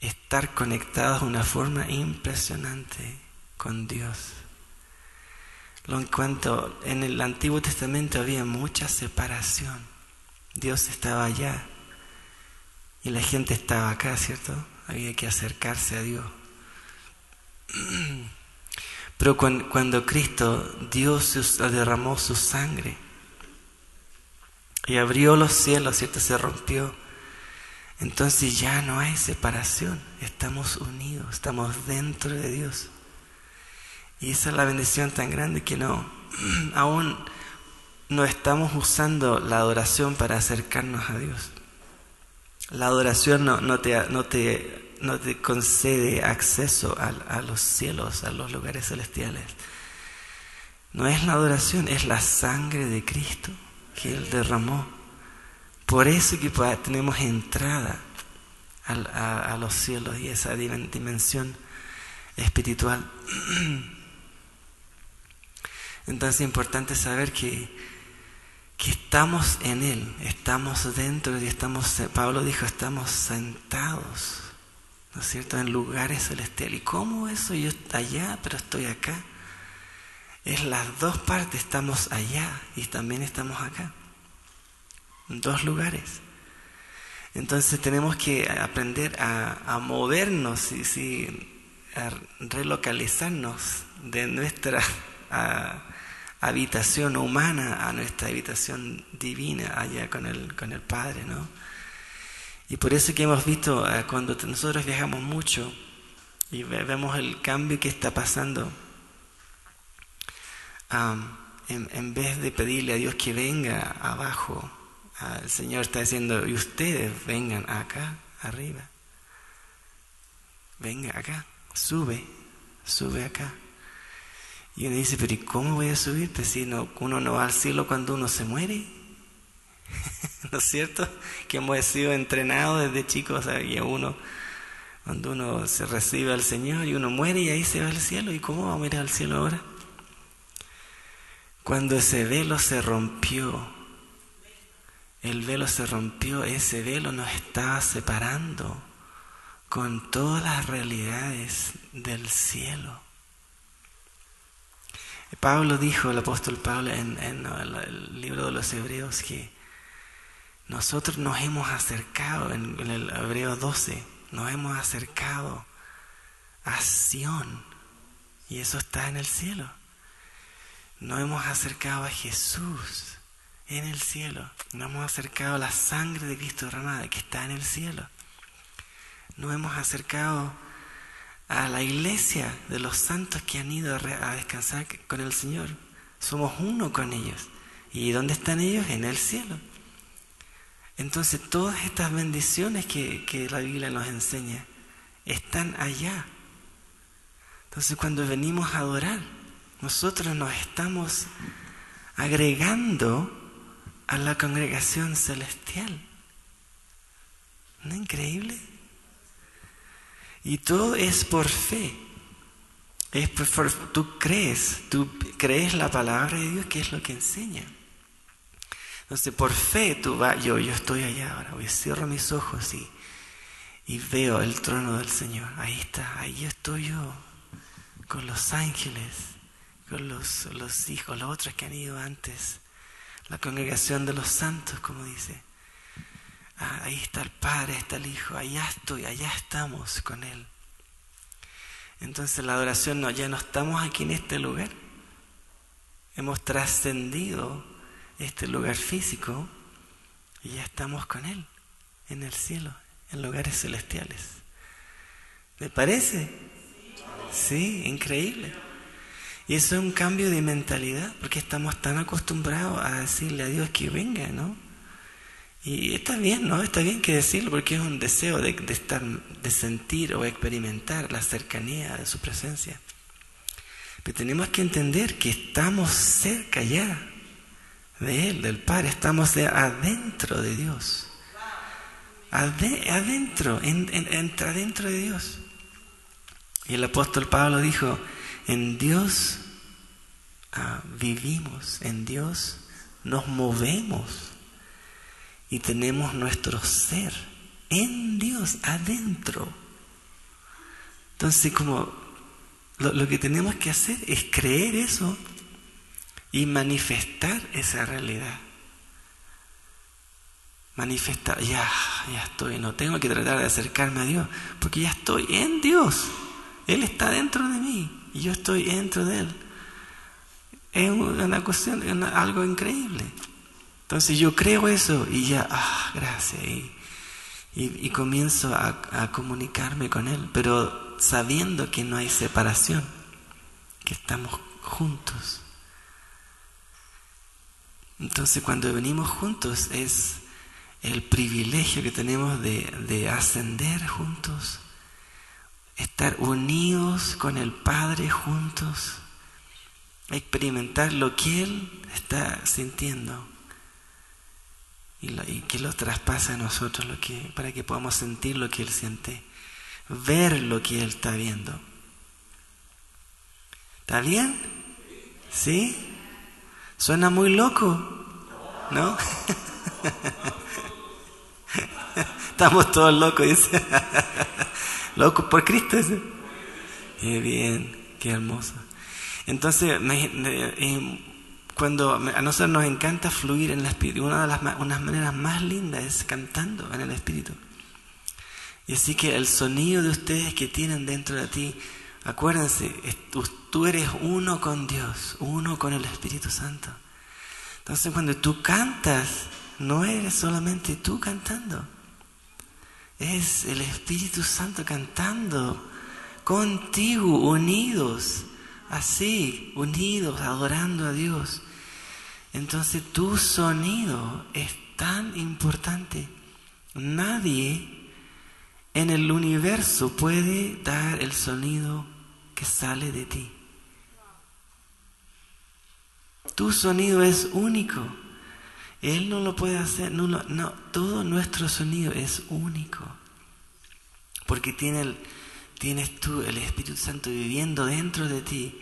estar conectados de una forma impresionante con Dios. En cuanto en el Antiguo Testamento había mucha separación. Dios estaba allá y la gente estaba acá, ¿cierto? Había que acercarse a Dios. Pero cuando, Cristo, Dios derramó su sangre y abrió los cielos, ¿cierto? Se rompió. Entonces ya no hay separación, estamos unidos, estamos dentro de Dios. Y esa es la bendición tan grande que no, aún no estamos usando la adoración para acercarnos a Dios. La adoración no, te, no, te, no te concede acceso a los cielos, a los lugares celestiales. No es la adoración, es la sangre de Cristo que Él derramó. Por eso que tenemos entrada a, los cielos y esa dimensión espiritual. Entonces es importante saber que que estamos en Él, estamos dentro y estamos, Pablo dijo, estamos sentados, ¿no es cierto?, en lugares celestiales. ¿Y cómo eso? Yo allá, pero estoy acá. Es las dos partes, estamos allá y también estamos acá, dos lugares. Entonces tenemos que aprender a, movernos y a relocalizarnos de nuestra habitación humana a nuestra habitación divina allá con el, con el Padre, ¿no? Y por eso que hemos visto eh, cuando nosotros viajamos mucho y vemos el cambio que está pasando, en, en, vez de pedirle a Dios que venga abajo, el Señor está diciendo, y ustedes vengan acá, arriba. Venga acá, sube, sube acá. Y uno dice, pero ¿y cómo voy a subir? Pues si no, uno no va al cielo cuando uno se muere. ¿No es cierto? Que hemos sido entrenados desde chicos, había uno, cuando uno se recibe al Señor y uno muere y ahí se va al cielo. ¿Y cómo vamos a ir al cielo ahora? Cuando ese velo se rompió, el velo se rompió, ese velo nos estaba separando con todas las realidades del cielo. Pablo dijo, el apóstol Pablo en, el libro de los Hebreos, que nosotros nos hemos acercado, en, el Hebreo 12, nos hemos acercado a Sión, y eso está en el cielo. Nos hemos acercado a Jesús en el cielo. Nos hemos acercado a la sangre de Cristo derramada que está en el cielo. Nos hemos acercado a la iglesia de los santos que han ido a descansar con el Señor. Somos uno con ellos. ¿Y dónde están ellos? En el cielo. Entonces todas estas bendiciones que, que la Biblia nos enseña están allá. Entonces cuando venimos a adorar, nosotros nos estamos agregando a la congregación celestial. ¿No es increíble? Y todo es por fe. Es por, tú crees, tú crees la palabra de Dios, que es lo que enseña. Entonces, por fe tú vas, yo, yo estoy allá ahora, voy, cierro mis ojos y, y veo el trono del Señor. Ahí está, ahí estoy yo, con los ángeles, con los, los hijos, los otros que han ido antes, la congregación de los santos, como dice. Ah, ahí está el Padre, está el Hijo, allá estoy, allá estamos con Él. Entonces la adoración no, ya no estamos aquí en este lugar. Hemos trascendido este lugar físico y ya estamos con Él en el cielo, en lugares celestiales. ¿Me parece? Sí, increíble. Y eso es un cambio de mentalidad, porque estamos tan acostumbrados a decirle a Dios que venga, ¿no? Y está bien, ¿no? Está bien que decirlo porque es un deseo de, estar, de sentir o experimentar la cercanía de su presencia. Pero tenemos que entender que estamos cerca ya de Él, del Padre, estamos adentro de Dios. adentro, entra dentro de Dios. Y el apóstol Pablo dijo, en Dios ah, vivimos, en Dios nos movemos y tenemos nuestro ser en Dios, adentro. Entonces, como lo, que tenemos que hacer es creer eso y manifestar esa realidad. Manifestar, ya, ya estoy, no tengo que tratar de acercarme a Dios, porque ya estoy en Dios. Él está dentro de mí y yo estoy dentro de Él. Es una cuestión, algo increíble. Entonces yo creo eso y ya, ah, gracias. Y, comienzo a comunicarme con Él, pero sabiendo que no hay separación, que estamos juntos. Entonces cuando venimos juntos es el privilegio que tenemos de, ascender juntos, estar unidos con el Padre juntos, experimentar lo que Él está sintiendo y, que lo traspasa a nosotros lo que, para que podamos sentir lo que Él siente, ver lo que Él está viendo. ¿Está bien? ¿Sí? Suena muy loco, ¿no? Estamos todos locos, dice. locos por Cristo, dice. Qué bien, qué hermoso. Entonces, cuando a nosotros nos encanta fluir en el Espíritu, una de las maneras más lindas es cantando en el Espíritu. Y así que el sonido de ustedes que tienen dentro de ti, acuérdense, tú eres uno con Dios, uno con el Espíritu Santo. Entonces cuando tú cantas, no eres solamente tú cantando es el Espíritu Santo cantando contigo, unidos, así, unidos, adorando a Dios. Entonces tu sonido es tan importante. Nadie en el universo puede dar el sonido que sale de ti. Tu sonido es único. Él no lo puede hacer, no, no, todo nuestro sonido es único. Porque tiene tienes tú el Espíritu Santo viviendo dentro de ti,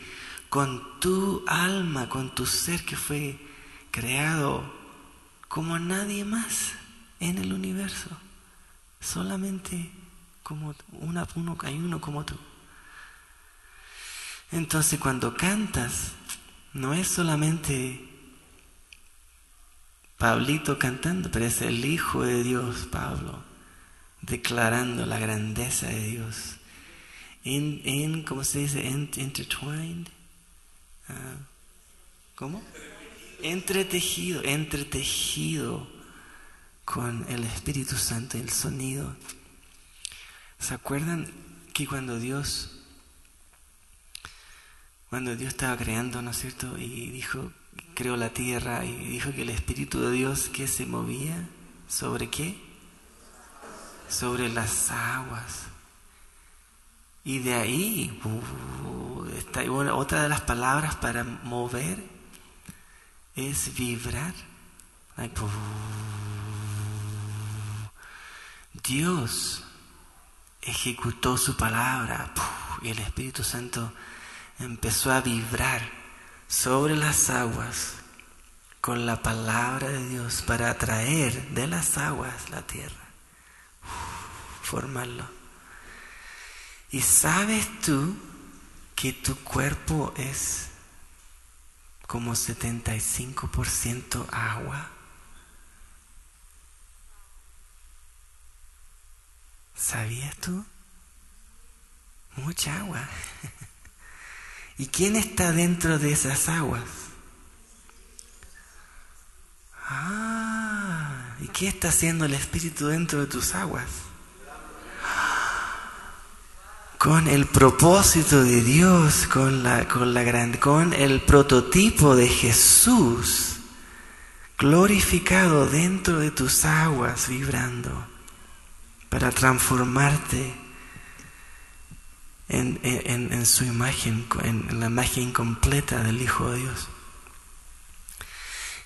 con tu alma, con tu ser que fue creado como nadie más en el universo. Solamente como una, uno, hay uno como tú. Entonces cuando cantas, no es solamente Pablito cantando, pero es el Hijo de Dios, Pablo, declarando la grandeza de Dios. En, en ¿cómo se dice? intertwined. Ah, ¿Cómo? Entretejido, entretejido con el Espíritu Santo, el sonido. ¿Se acuerdan que cuando Dios, cuando Dios estaba creando, ¿no es cierto? Y dijo, creó la tierra y dijo que el Espíritu de Dios que se movía sobre qué? Sobre las aguas. Y de ahí uh, está, otra de las palabras para mover es vibrar. Dios ejecutó su palabra y el Espíritu Santo empezó a vibrar sobre las aguas con la palabra de Dios para atraer de las aguas la tierra, formarlo. Y sabes tú que tu cuerpo es como 75% agua. ¿Sabías tú? Mucha agua. ¿Y quién está dentro de esas aguas? Ah, ¿y qué está haciendo el Espíritu dentro de tus aguas? Con el propósito de Dios, con, la, con, la con el prototipo de Jesús glorificado dentro de tus aguas, vibrando, para transformarte en, su imagen, en, la imagen completa del Hijo de Dios.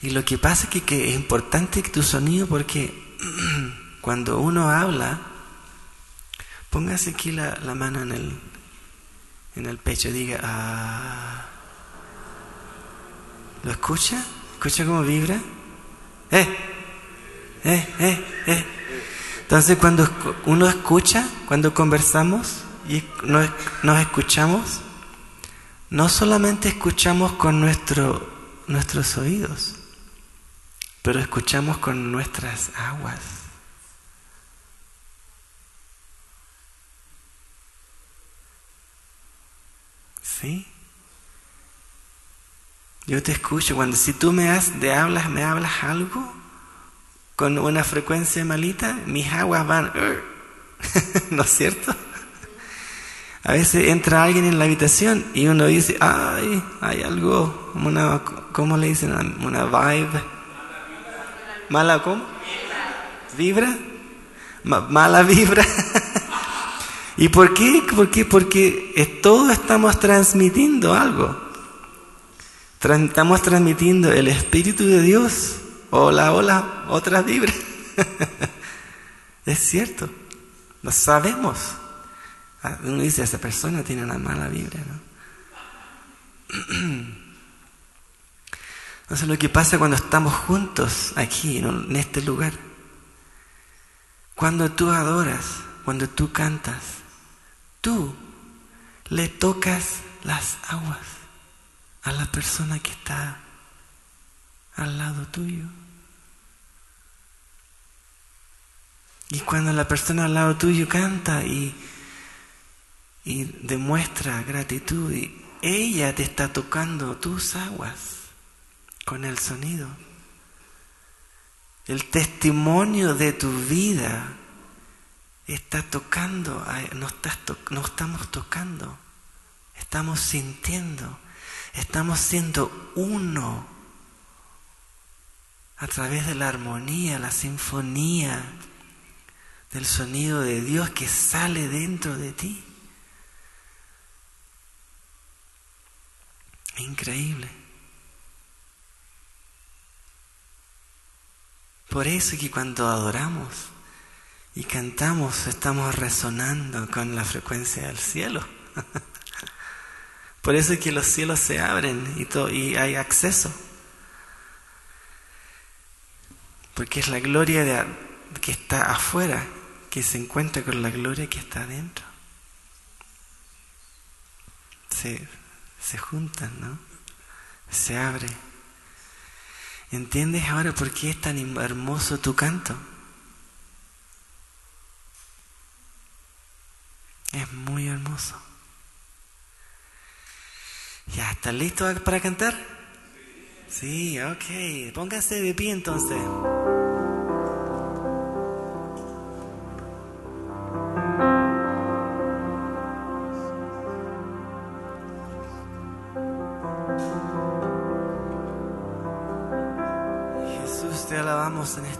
Y lo que pasa es que, es importante tu sonido porque cuando uno habla, póngase aquí la, mano en el, en el pecho y diga, ah. ¿lo escucha? ¿Escucha cómo vibra? ¡Eh! ¡Eh! ¡Eh! ¡Eh! Entonces cuando uno escucha, cuando conversamos, y nos, escuchamos, no solamente escuchamos con nuestro, nuestros oídos, pero escuchamos con nuestras aguas. ¿Sí? Yo te escucho cuando si tú me, has, de hablas, me hablas algo con una frecuencia malita, mis aguas van, ¿no es cierto? A veces entra alguien en la habitación y uno dice, ay, hay algo, una, ¿cómo le dicen? Una vibe. ¿Mala cómo? ¿Vibra? ¿Mala vibra? ¿Y por qué? ¿Por qué? Porque todos estamos transmitiendo algo. Estamos transmitiendo el Espíritu de Dios. Hola, hola, otra vibra. es cierto. Lo sabemos. Ah, uno dice, esa persona tiene una mala vibra, ¿no? Entonces lo que pasa cuando estamos juntos aquí, en este lugar, cuando tú adoras, cuando tú cantas, tú le tocas las aguas a la persona que está al lado tuyo. Y cuando la persona al lado tuyo canta y y demuestra gratitud y ella te está tocando tus aguas con el sonido. El testimonio de tu vida está tocando, no, no estamos tocando, estamos sintiendo, estamos siendo uno a través de la armonía, la sinfonía del sonido de Dios que sale dentro de ti. Increíble. Por eso que cuando adoramos y cantamos estamos resonando con la frecuencia del cielo. Por eso es que los cielos se abren y, todo, y hay acceso. Porque es la gloria de, que está afuera que se encuentra con la gloria que está adentro. Sí se juntan, ¿no? Se abre. ¿Entiendes ahora por qué es tan hermoso tu canto? Es muy hermoso. ¿Ya estás listo para cantar? Sí, ok. Póngase de pie entonces. En esta noche,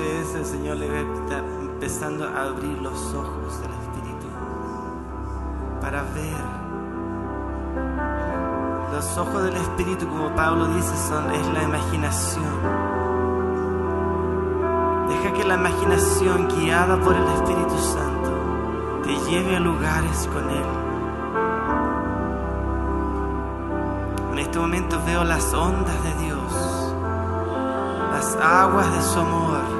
ustedes el Señor le estar empezando a abrir los ojos del Espíritu para ver. Los ojos del Espíritu, como Pablo dice, son, es la imaginación. Deja que la imaginación guiada por el Espíritu Santo te lleve a lugares con Él. En este momento veo las ondas de Dios, las aguas de su amor,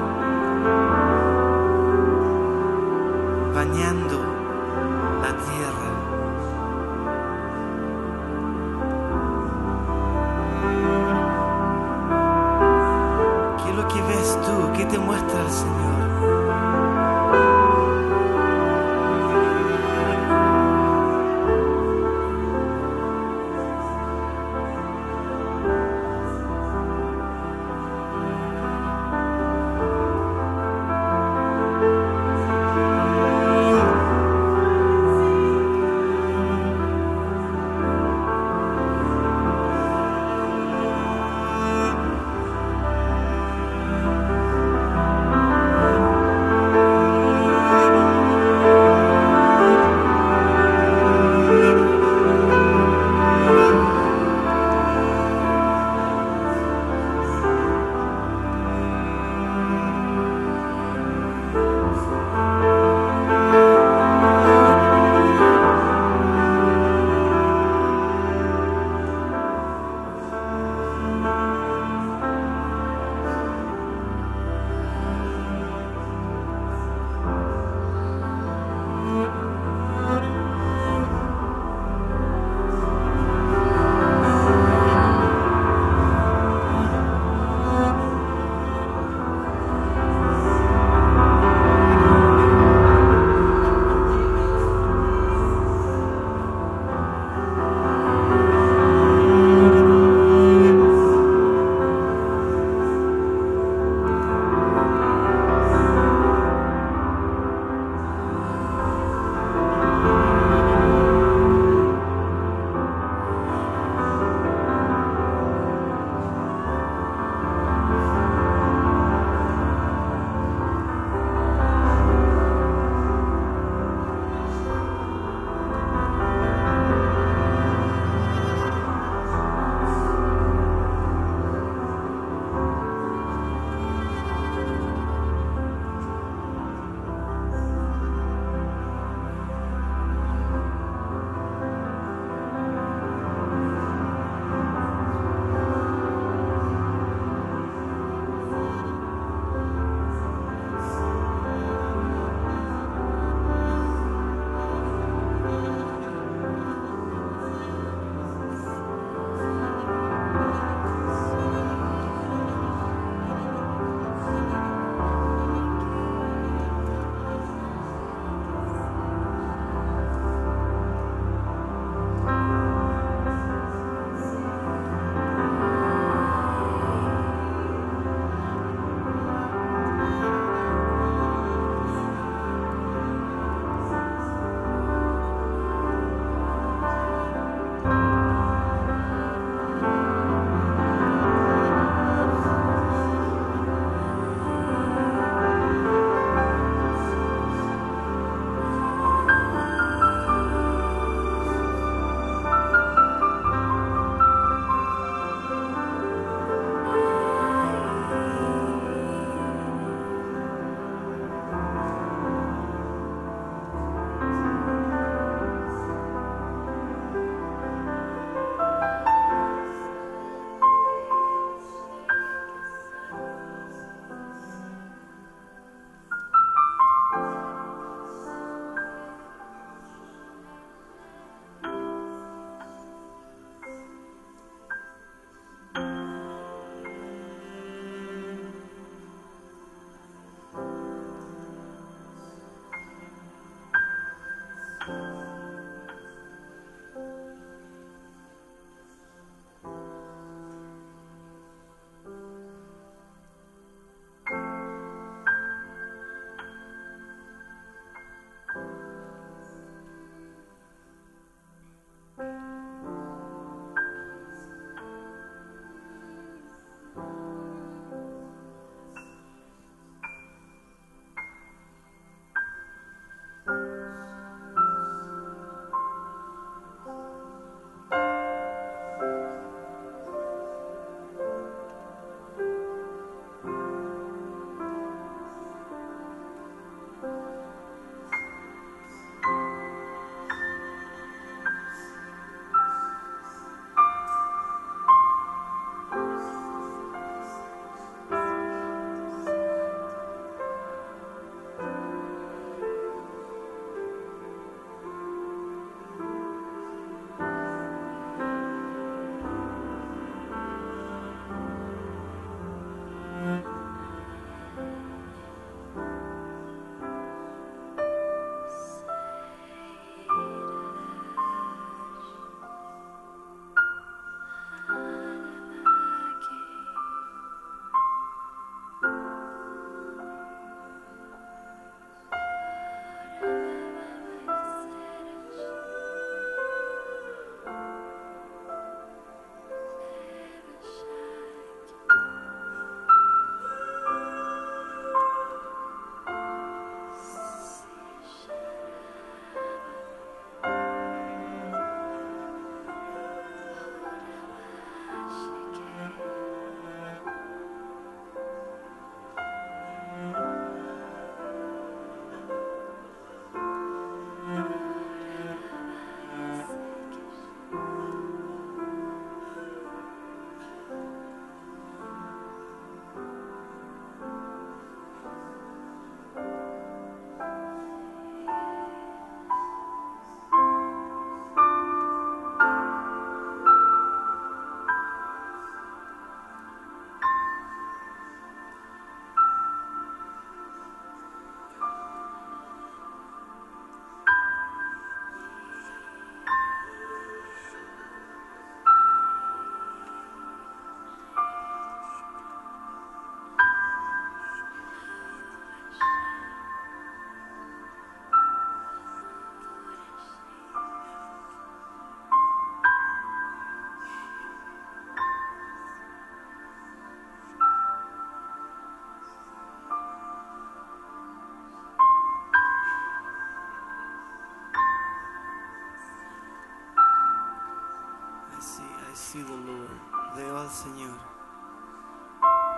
the Lord. Veo al Señor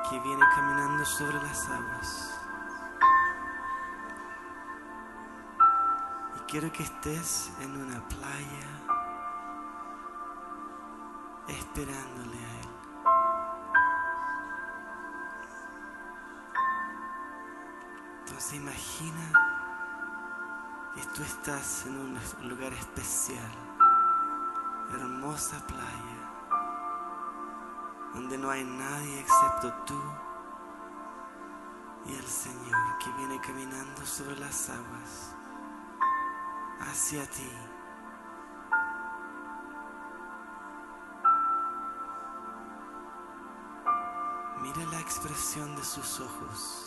que viene caminando sobre las aguas. Y quiero que estés en una playa esperándole a Él. Entonces imagina que tú estás en un lugar especial, hermosa playa, no hay nadie excepto tú y el Señor que viene caminando sobre las aguas hacia ti. Mira la expresión de sus ojos.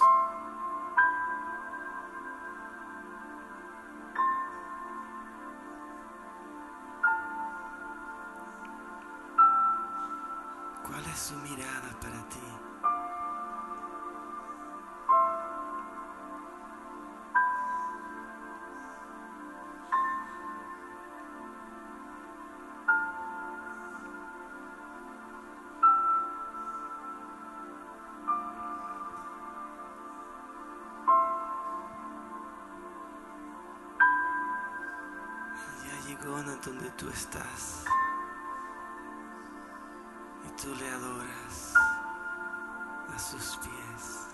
Tú le adoras a sus pies.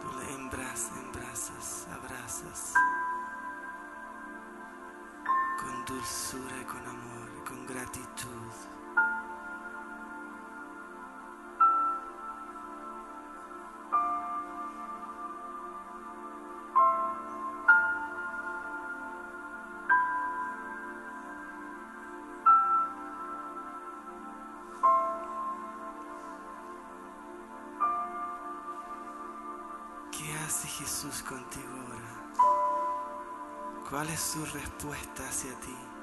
Tú le embrazas, embrazas, abrazas con dulzura con amor con gratitud. Jesús contigo ahora? ¿Cuál es su respuesta hacia ti?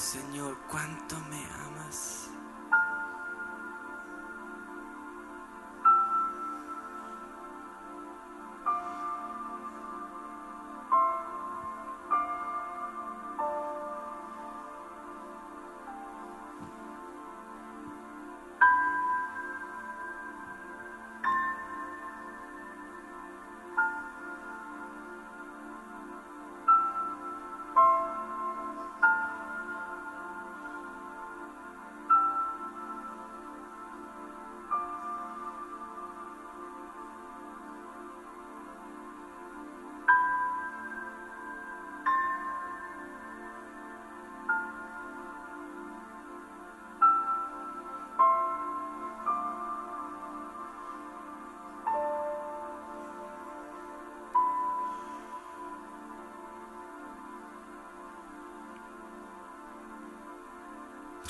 Señor, ¿cuánto me amas?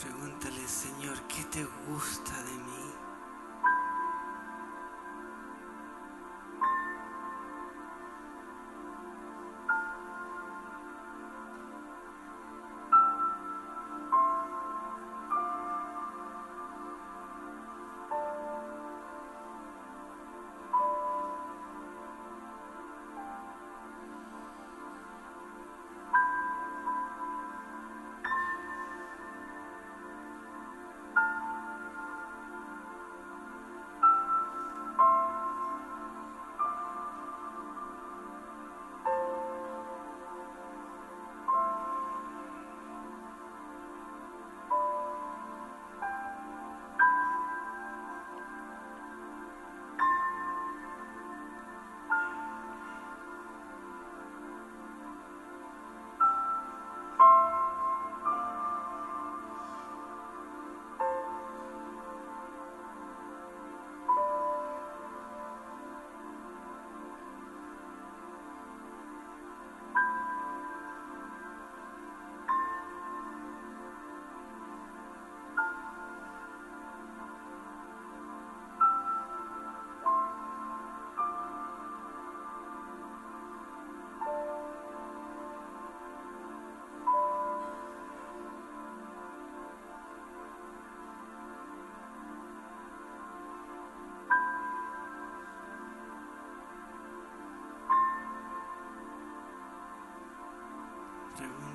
Pregúntale, Señor, ¿qué te gusta de mí?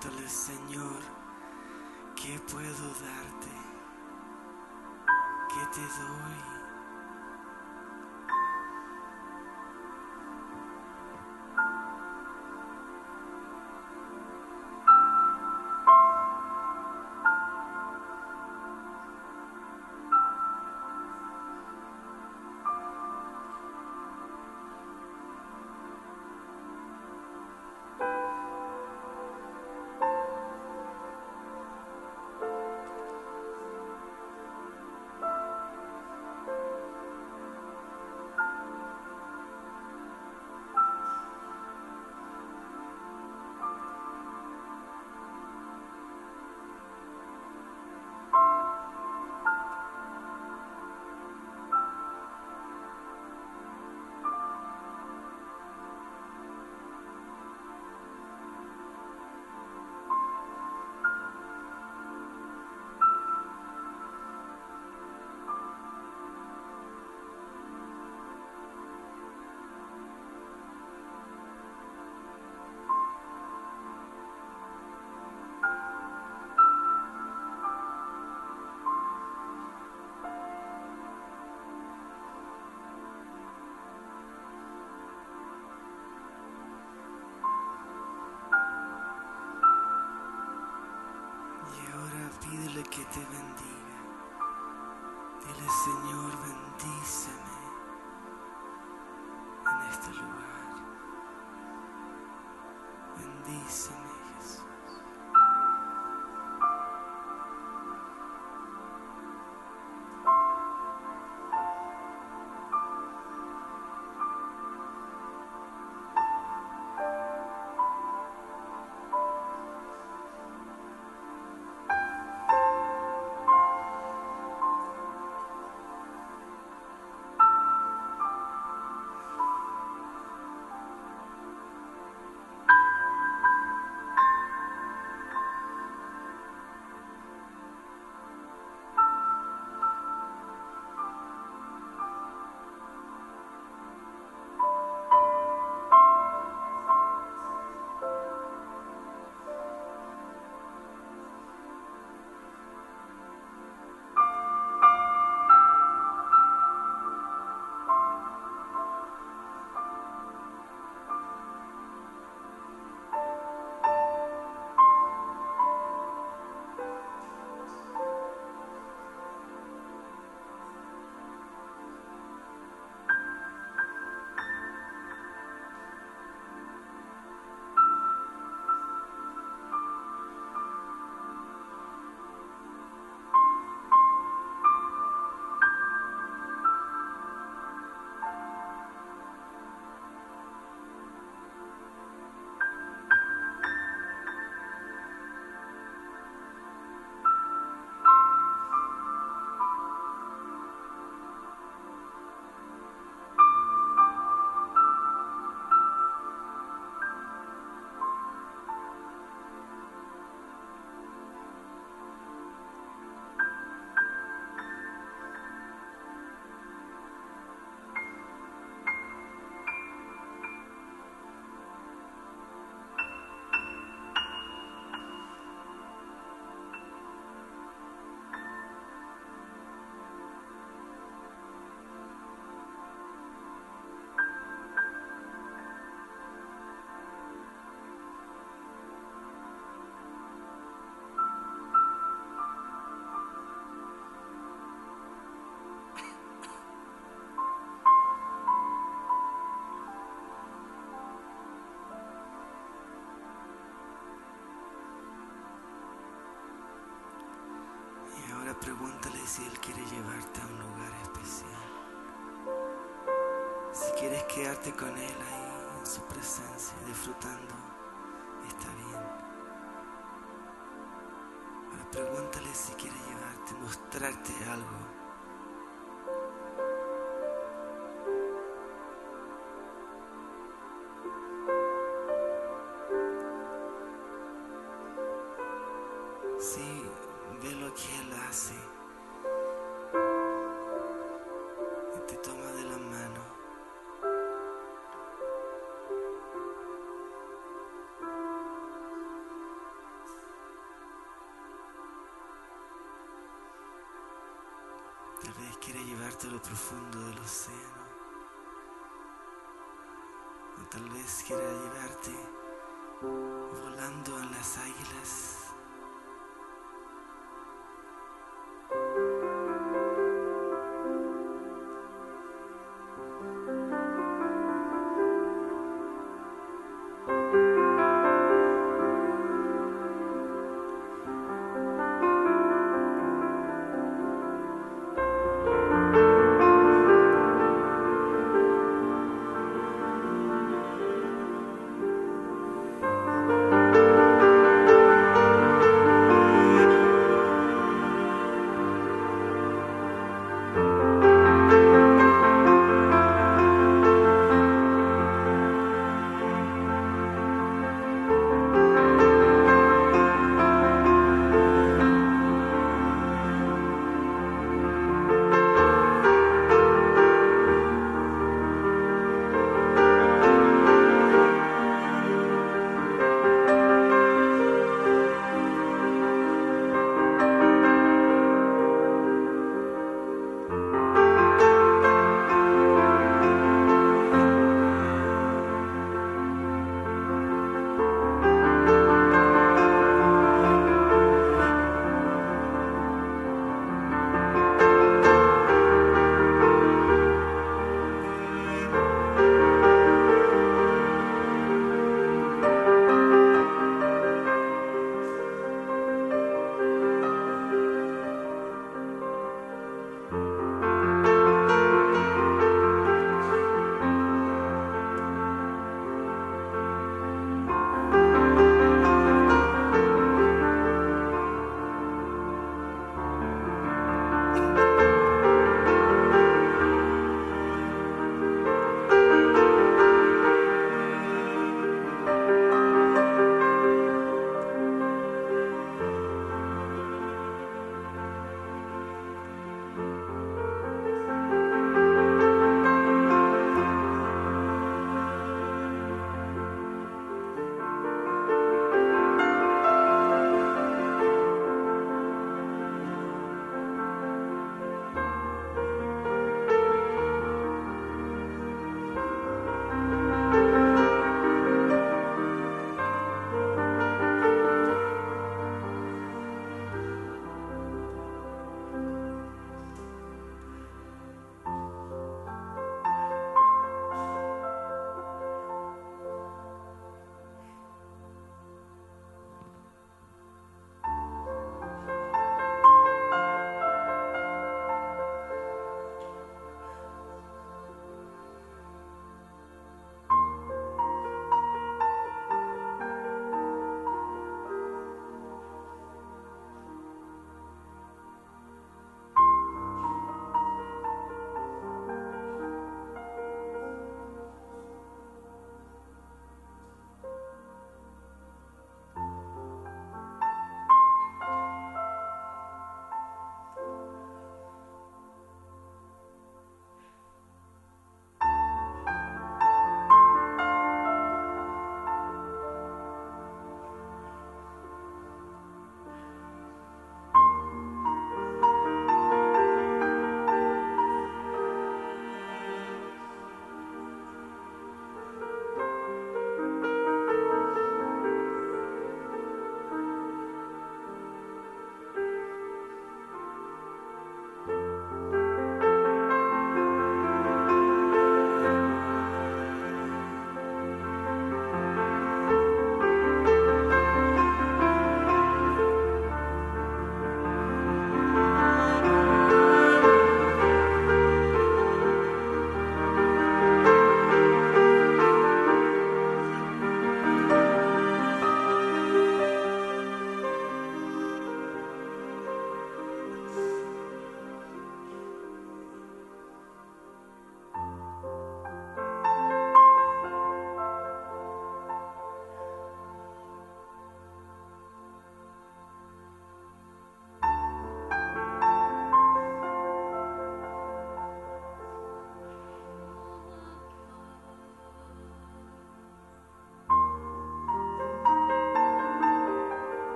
Pregúntale, Señor, ¿qué puedo darte? ¿Qué te doy? giving si Él quiere llevarte a un lugar especial. Si quieres quedarte con Él ahí en su presencia, disfrutando, está bien. Ahora pregúntale si quiere llevarte, mostrarte algo. Lo profundo del océano. O tal vez quiera llevarte volando en las águilas.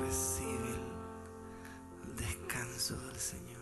Recibe el descanso del Señor.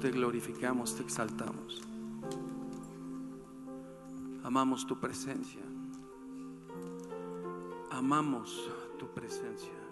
Te glorificamos, te exaltamos. Amamos tu presencia. Amamos tu presencia.